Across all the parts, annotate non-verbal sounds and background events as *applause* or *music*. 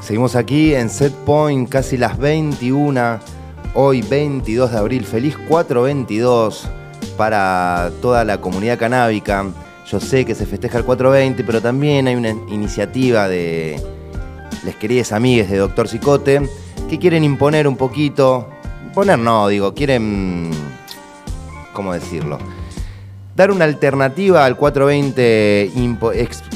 Seguimos aquí en Set Point, casi las 21, hoy 22 de abril. Feliz 422 para toda la comunidad canábica. Yo sé que se festeja el 420, pero también hay una iniciativa de les queridas amigas de Doctor Cicote que quieren imponer un poquito. Poner no, digo, quieren. ¿Cómo decirlo? dar una alternativa al 420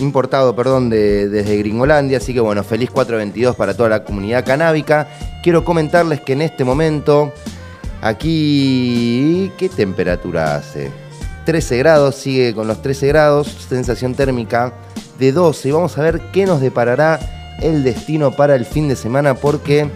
importado perdón, desde Gringolandia. Así que bueno, feliz 422 para toda la comunidad canábica. Quiero comentarles que en este momento, aquí, ¿qué temperatura hace? 13 grados, sigue con los 13 grados, sensación térmica de 12. Y vamos a ver qué nos deparará el destino para el fin de semana porque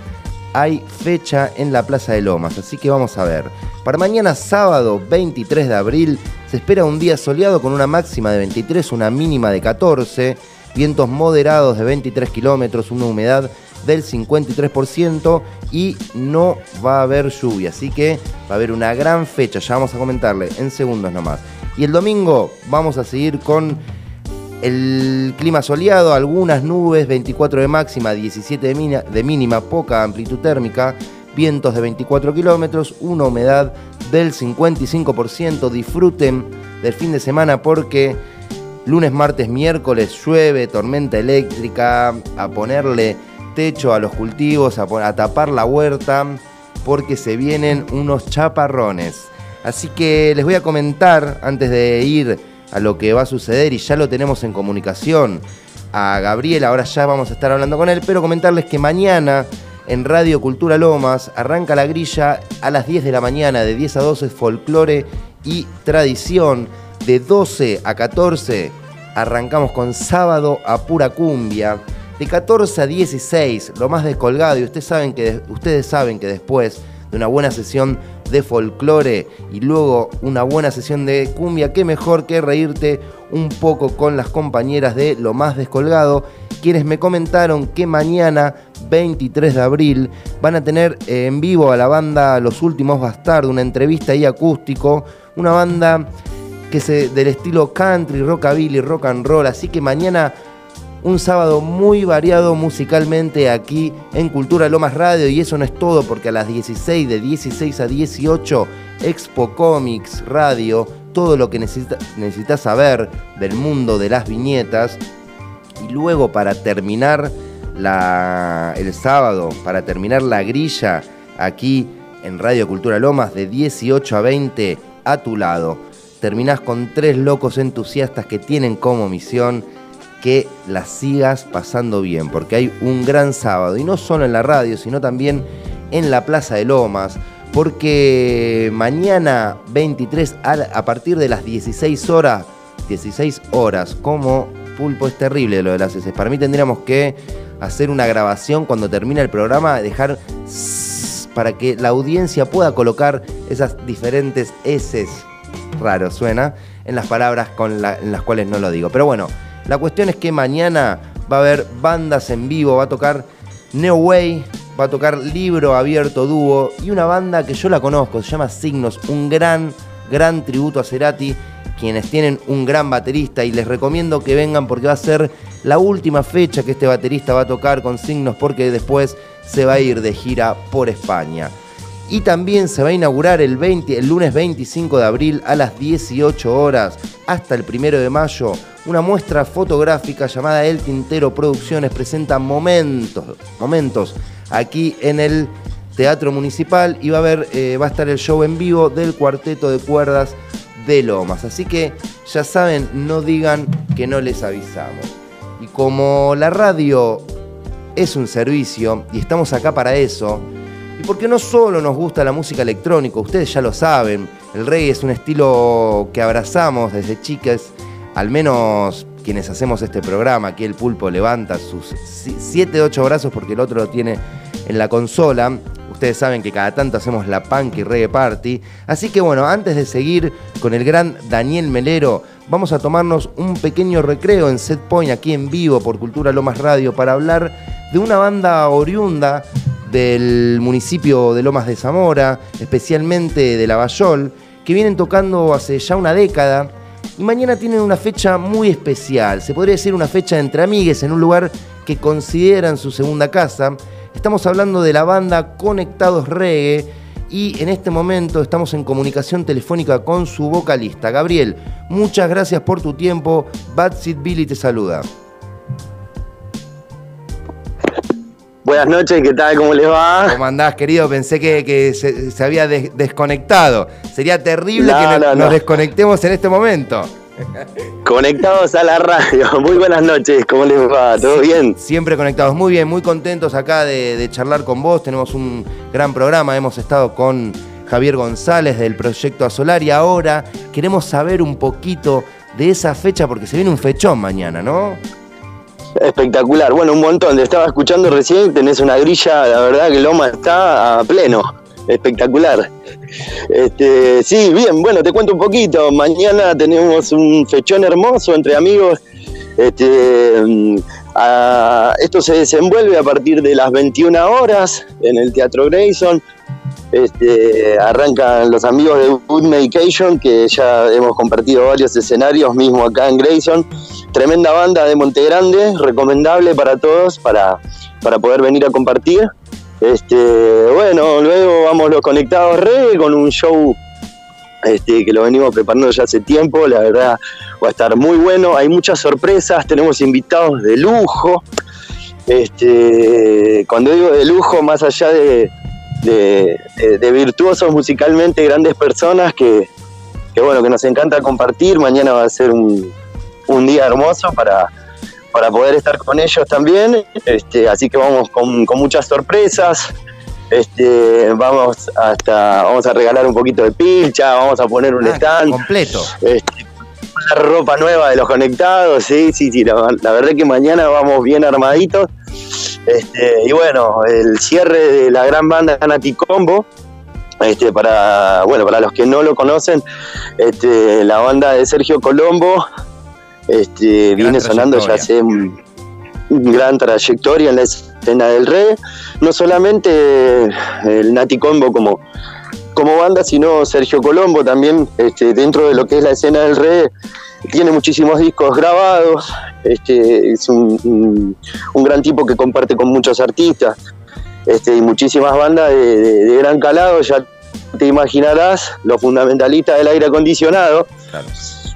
hay fecha en la Plaza de Lomas. Así que vamos a ver. Para mañana sábado 23 de abril se espera un día soleado con una máxima de 23, una mínima de 14, vientos moderados de 23 kilómetros, una humedad del 53% y no va a haber lluvia, así que va a haber una gran fecha, ya vamos a comentarle en segundos nomás. Y el domingo vamos a seguir con el clima soleado, algunas nubes, 24 de máxima, 17 de mínima, poca amplitud térmica, vientos de 24 kilómetros, una humedad del 55%. Disfruten del fin de semana porque lunes, martes, miércoles llueve, tormenta eléctrica, a ponerle techo a los cultivos, a, tapar la huerta, porque se vienen unos chaparrones. Así que les voy a comentar antes de ir a lo que va a suceder y ya lo tenemos en comunicación a Gabriel, ahora ya vamos a estar hablando con él, pero comentarles que mañana en Radio Cultura Lomas. Arranca la grilla a las 10 de la mañana, de 10 a 12, folclore y tradición. De 12 a 14 arrancamos con sábado a pura cumbia. De 14 a 16, lo más descolgado, y ustedes saben que, ustedes saben que después de una buena sesión de folclore y luego una buena sesión de cumbia, qué mejor que reírte un poco con las compañeras de Lo Más Descolgado, quienes me comentaron que mañana 23 de abril. Van a tener eh, en vivo a la banda Los Últimos Bastardos, una entrevista ahí acústico, una banda que se del estilo country, rockabilly, rock and roll, así que mañana un sábado muy variado musicalmente aquí en Cultura Lomas Radio y eso no es todo porque a las 16 de 16 a 18 Expo Comics Radio, todo lo que necesitas saber del mundo de las viñetas y luego para terminar el sábado para terminar la grilla aquí en Radio Cultura Lomas de 18 a 20 a tu lado. Terminás con tres locos entusiastas que tienen como misión que la sigas pasando bien, porque hay un gran sábado, y no solo en la radio, sino también en la Plaza de Lomas, porque mañana 23 a, partir de las 16 horas, 16 horas, como pulpo es terrible lo de las heces. Para mí tendríamos que hacer una grabación cuando termina el programa, dejar para que la audiencia pueda colocar esas diferentes S, raro suena, en las palabras con en las cuales no lo digo. Pero bueno, la cuestión es que mañana va a haber bandas en vivo, va a tocar Neo Way, va a tocar Libro Abierto Dúo y una banda que yo la conozco, se llama Signos, un gran, gran tributo a Cerati quienes tienen un gran baterista y les recomiendo que vengan porque va a ser la última fecha que este baterista va a tocar con signos porque después se va a ir de gira por España. Y también se va a inaugurar el, 20, el lunes 25 de abril a las 18 horas hasta el 1 de mayo una muestra fotográfica llamada El Tintero Producciones presenta momentos, momentos aquí en el Teatro Municipal y va a, haber, eh, va a estar el show en vivo del cuarteto de cuerdas de Lomas. Así que ya saben, no digan que no les avisamos. Y como la radio es un servicio y estamos acá para eso, y porque no solo nos gusta la música electrónica, ustedes ya lo saben, el reggae es un estilo que abrazamos desde chicas, al menos quienes hacemos este programa, aquí el pulpo levanta sus 7, 8 brazos porque el otro lo tiene en la consola. Ustedes saben que cada tanto hacemos la punk y reggae party. Así que bueno, antes de seguir con el gran Daniel Melero, vamos a tomarnos un pequeño recreo en Set Point aquí en vivo por Cultura Lomas Radio para hablar de una banda oriunda del municipio de Lomas de Zamora, especialmente de Lavallol, que vienen tocando hace ya una década y mañana tienen una fecha muy especial, se podría decir una fecha entre amigues en un lugar que consideran su segunda casa. Estamos hablando de la banda Conectados Reggae y en este momento estamos en comunicación telefónica con su vocalista. Gabriel, muchas gracias por tu tiempo. Bad Billy te saluda. Buenas noches, ¿qué tal? ¿Cómo les va? ¿Cómo andás, querido? Pensé que, se, había desconectado. Sería terrible que nos desconectemos en este momento. Conectados a la radio. *laughs* Muy buenas noches, ¿cómo les va? ¿Todo bien? Siempre conectados, muy bien, muy contentos acá de, charlar con vos. Tenemos un gran programa, hemos estado con Javier González del proyecto Asolar y ahora queremos saber un poquito de esa fecha porque se viene un fechón mañana, ¿no? Espectacular, bueno, un montón. Te estaba escuchando recién, tenés una grilla, la verdad que Loma está a pleno. Espectacular. Este, sí, bien, bueno, te cuento un poquito. Mañana tenemos un fechón hermoso entre amigos. Este, mm, esto se desenvuelve a partir de las 21 horas en el Teatro Grayson. Este, arrancan los amigos de Good Medication, que ya hemos compartido varios escenarios, mismo acá en Grayson. Tremenda banda de Monte Grande, recomendable para todos para, para poder venir a compartir. Este, bueno, luego vamos los conectados re con un show este, que lo venimos preparando ya hace tiempo, la verdad va a estar muy bueno, hay muchas sorpresas, tenemos invitados de lujo. Este, cuando digo de lujo, más allá de, de, virtuosos musicalmente, grandes personas que, bueno, que nos encanta compartir. Mañana va a ser un, día hermoso para, para poder estar con ellos también. Este, así que vamos con, muchas sorpresas. Este, vamos hasta vamos a regalar un poquito de pilcha, vamos a poner un ah, stand completo. Este, la ropa nueva de los conectados, sí, sí, sí, la, la verdad que mañana vamos bien armaditos este, y bueno, el cierre de la gran banda Nati Combo, este, para, bueno, para los que no lo conocen, este, la banda de Sergio Colombo este, viene sonando ya hace un, gran trayectoria en la escena del reggae. No solamente el Nati Combo como, como banda, sino Sergio Colombo también este, dentro de lo que es la escena del reggae tiene muchísimos discos grabados, este, es un, gran tipo que comparte con muchos artistas este, y muchísimas bandas de, gran calado, ya te imaginarás, los fundamentalistas del aire acondicionado.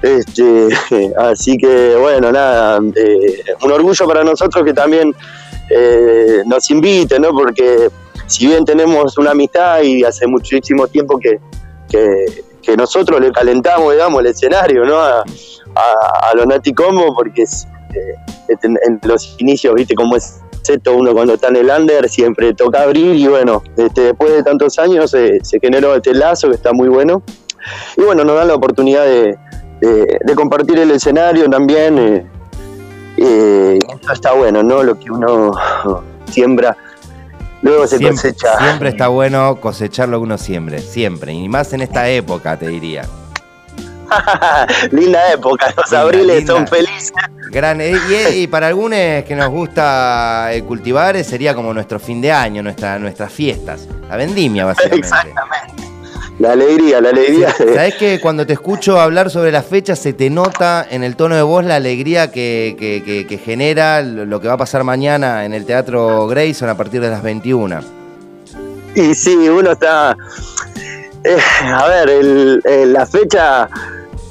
Este, *laughs* así que bueno, nada, eh, un orgullo para nosotros que también eh, nos invite, ¿no? Porque si bien tenemos una amistad y hace muchísimo tiempo que, que, nosotros le calentamos, digamos, el escenario, ¿no? A, a, los Nati Combo porque eh, este, en, los inicios, viste cómo es esto, uno cuando está en el under siempre toca abrir y bueno, este, después de tantos años se generó este lazo que está muy bueno. Y bueno, nos dan la oportunidad de, compartir el escenario también. Eh, eh, está bueno, ¿no? Lo que uno siembra luego se cosecha. Siempre está bueno cosechar lo que uno siembre, siempre. Y más en esta época, te diría. *laughs* linda época, los abriles son felices. Gran, eh, y, para algunos que nos gusta eh, cultivar eh, sería como nuestro fin de año, nuestra, nuestras fiestas, la vendimia básicamente. Exactamente. La alegría, la alegría. Sabes que cuando te escucho hablar sobre las fechas se te nota en el tono de voz la alegría que, genera lo que va a pasar mañana en el Teatro Grayson a partir de las 21. Y sí, uno está... a ver, la fecha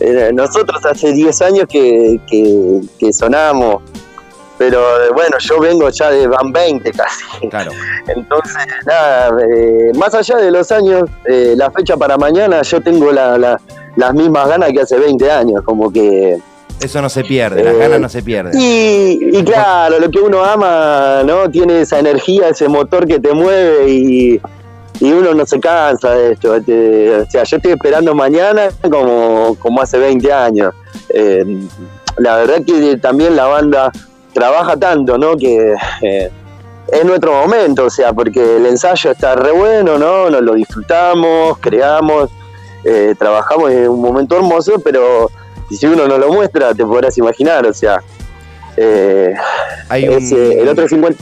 eh, nosotros hace 10 años que, que, sonamos, pero bueno, yo vengo ya de Van 20 casi. Claro. *laughs* Entonces, nada, eh, más allá de los años, eh, la fecha para mañana, yo tengo las mismas ganas que hace 20 años, como que... Eso no se pierde, las ganas no se pierden. Y, y claro, lo que uno ama, ¿no? Tiene esa energía, ese motor que te mueve y y uno no se cansa de esto. Este, o sea, yo estoy esperando mañana como, como hace 20 años. Eh, la verdad que también la banda trabaja tanto, ¿no? Que eh, es nuestro momento, o sea, porque el ensayo está re bueno, ¿no? Nos lo disfrutamos, creamos, eh, trabajamos en un momento hermoso, pero si uno no lo muestra, te podrás imaginar, o sea, Hay el otro 50%,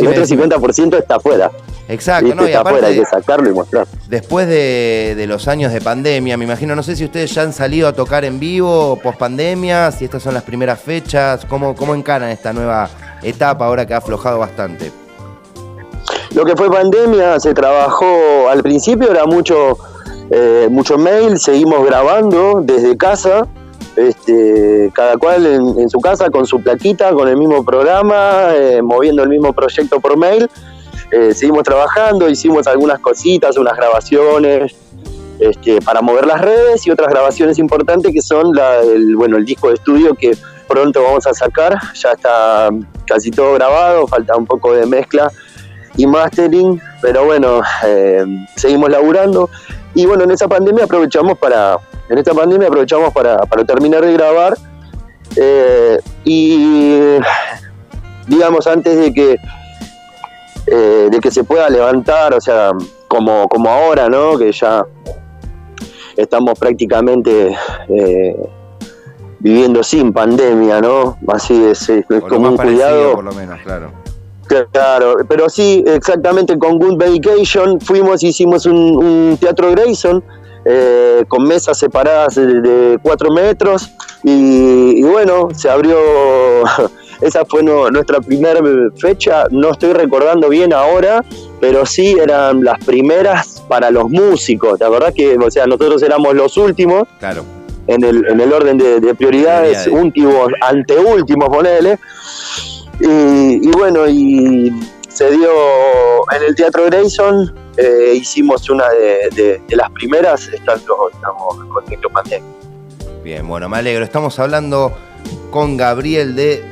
el otro 50 está afuera. Exacto, y aparte, hay que sacarlo y mostrar. después de, de los años de pandemia, me imagino, no sé si ustedes ya han salido a tocar en vivo post pandemia, si estas son las primeras fechas, ¿cómo, cómo encaran esta nueva etapa ahora que ha aflojado bastante? Lo que fue pandemia se trabajó al principio, era mucho, eh, mucho mail, seguimos grabando desde casa, este, cada cual en, en su casa con su plaquita, con el mismo programa, eh, moviendo el mismo proyecto por mail. Eh, seguimos trabajando, hicimos algunas cositas, unas grabaciones este, para mover las redes y otras grabaciones importantes que son el, bueno, el disco de estudio que pronto vamos a sacar. Ya está casi todo grabado, falta un poco de mezcla y mastering, pero bueno, eh, seguimos laburando. Y bueno, en esa pandemia aprovechamos para, en esta pandemia aprovechamos para, para terminar de grabar. eh, y digamos, antes de que eh, de que se pueda levantar, o sea, como, como ahora, ¿no? Que ya estamos prácticamente eh, viviendo sin pandemia, ¿no? Así es, es O como un parecido, cuidado. por lo menos, claro. Claro, pero sí, exactamente con Good Medication fuimos, hicimos un, un teatro Grayson eh, con mesas separadas de, de cuatro metros y, y bueno, se abrió, *laughs* esa fue no- nuestra primera fecha, no estoy recordando bien ahora, pero sí eran las primeras para los músicos, ¿te acordás que, o sea, nosotros éramos los últimos Claro. en el, en el orden de, de prioridades, Prioridades. últimos, anteúltimos, ponele. Y, y bueno, y se dio en el Teatro Grayson, eh, hicimos una de, de- de las primeras, estando, estamos con Pandemia. Bien, bueno, me alegro. Estamos hablando con Gabriel de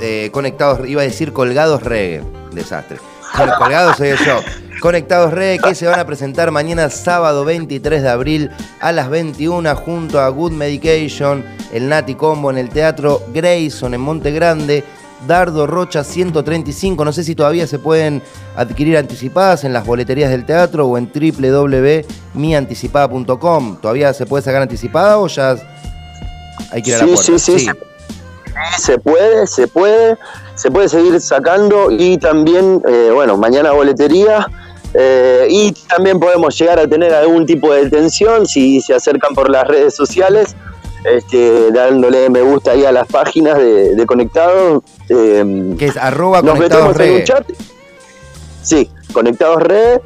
eh, Conectados, iba a decir Colgados Reggae. Desastre. Col- Colgados soy yo. Conectados Reggae que se van a presentar mañana sábado 23 de abril a las 21 junto a Good Medication, el Nati Combo en el Teatro Grayson en Monte Grande. Dardo Rocha 135, no sé si todavía se pueden adquirir anticipadas en las boleterías del teatro o en www.mianticipada.com. ¿Todavía se puede sacar anticipada o ya hay que ir a la Sí, sí, sí, se- Se puede, se puede, se puede seguir sacando y también, eh, bueno, mañana boletería. eh, y también podemos llegar a tener algún tipo de detención si se acercan por las redes sociales, este, dándole me gusta ahí a las páginas de, de Conectados. eh, Que es arroba nos conectados metemos en un chat. Sí, Conectados Red.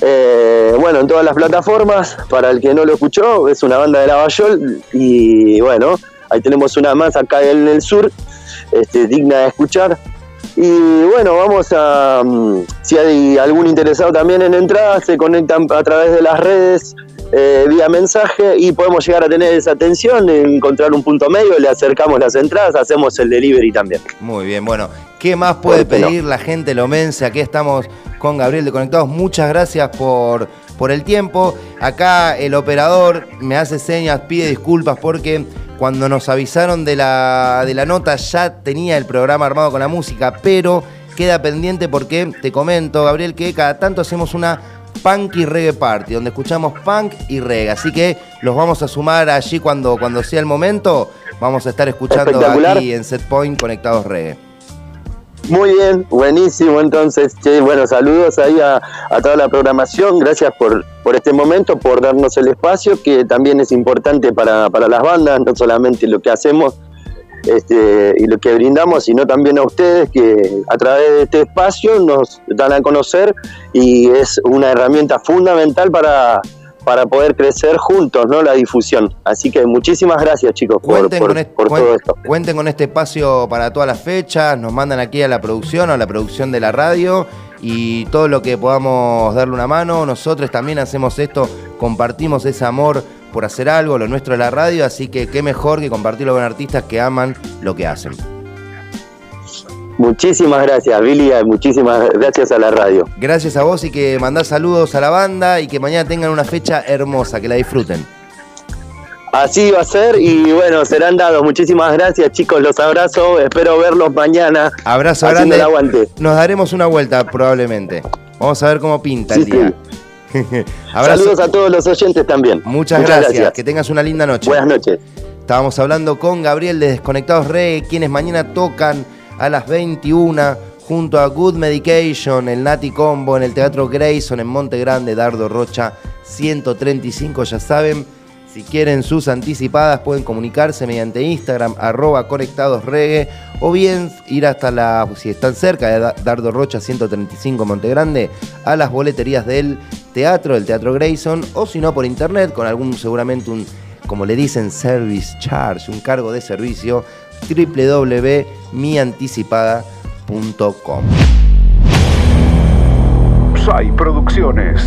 eh, bueno, en todas las plataformas, para el que no lo escuchó, es una banda de Lavallol y bueno, ahí tenemos una más acá en el sur, este, digna de escuchar. Y bueno, vamos a, mm, si hay algún interesado también en entrada, se conectan a través de las redes eh, vía mensaje y podemos llegar a tener esa atención, encontrar un punto medio, le acercamos las entradas, hacemos el delivery también. Muy bien, bueno, ¿qué más puede pedir la gente lomense? Aquí estamos con Gabriel de Conectados. Muchas gracias por, por el tiempo. Acá el operador me hace señas, pide disculpas porque cuando nos avisaron de la, de la nota ya tenía el programa armado con la música, pero queda pendiente porque te comento, Gabriel, que cada tanto hacemos una punk y reggae party, donde escuchamos punk y reggae. Así que los vamos a sumar allí cuando, cuando sea el momento. Vamos a estar escuchando aquí en Set Point Conectados Reggae. Muy bien, buenísimo. Entonces, che, bueno, saludos ahí a, toda la programación. Gracias por, por este momento, por darnos el espacio, que también es importante para, para las bandas, no solamente lo que hacemos este, y lo que brindamos, sino también a ustedes que a través de este espacio nos dan a conocer y es una herramienta fundamental para, para poder crecer juntos, ¿no? La difusión. Así que muchísimas gracias, chicos, Cuenten, por- con, est- por todo esto. cuenten con este espacio para todas las fechas, nos mandan aquí a la producción o a la producción de la radio y todo lo que podamos darle una mano. Nosotros también hacemos esto, compartimos ese amor por hacer algo, lo nuestro es la radio, así que qué mejor que compartirlo con artistas que aman lo que hacen. Muchísimas gracias, Billy, y muchísimas gracias a la radio. Gracias a vos y que mandás saludos a la banda y que mañana tengan una fecha hermosa, que la disfruten. Así va a ser y bueno, serán dados. Muchísimas gracias, chicos, los abrazo. Espero verlos mañana. Abrazo grande. el aguante. Nos daremos una vuelta probablemente. Vamos a ver cómo pinta el día. *laughs* Saludos a todos los oyentes también. Muchas, gracias. Que tengas una linda noche. Buenas noches. Estábamos hablando con Gabriel de Desconectados Reggae, quienes mañana tocan a las 21 junto a Good Medication, el Nati Combo, en el Teatro Grayson, en Monte Grande, Dardo Rocha 135, ya saben. Si quieren sus anticipadas pueden comunicarse mediante Instagram arroba conectadosregue o bien ir hasta la, si están cerca de Dardo Rocha 135 Monte Grande, a las boleterías del teatro, del Teatro Grayson, o si no por internet con algún seguramente un, como le dicen, service charge, un cargo de servicio www.mianticipada.com. SAI Producciones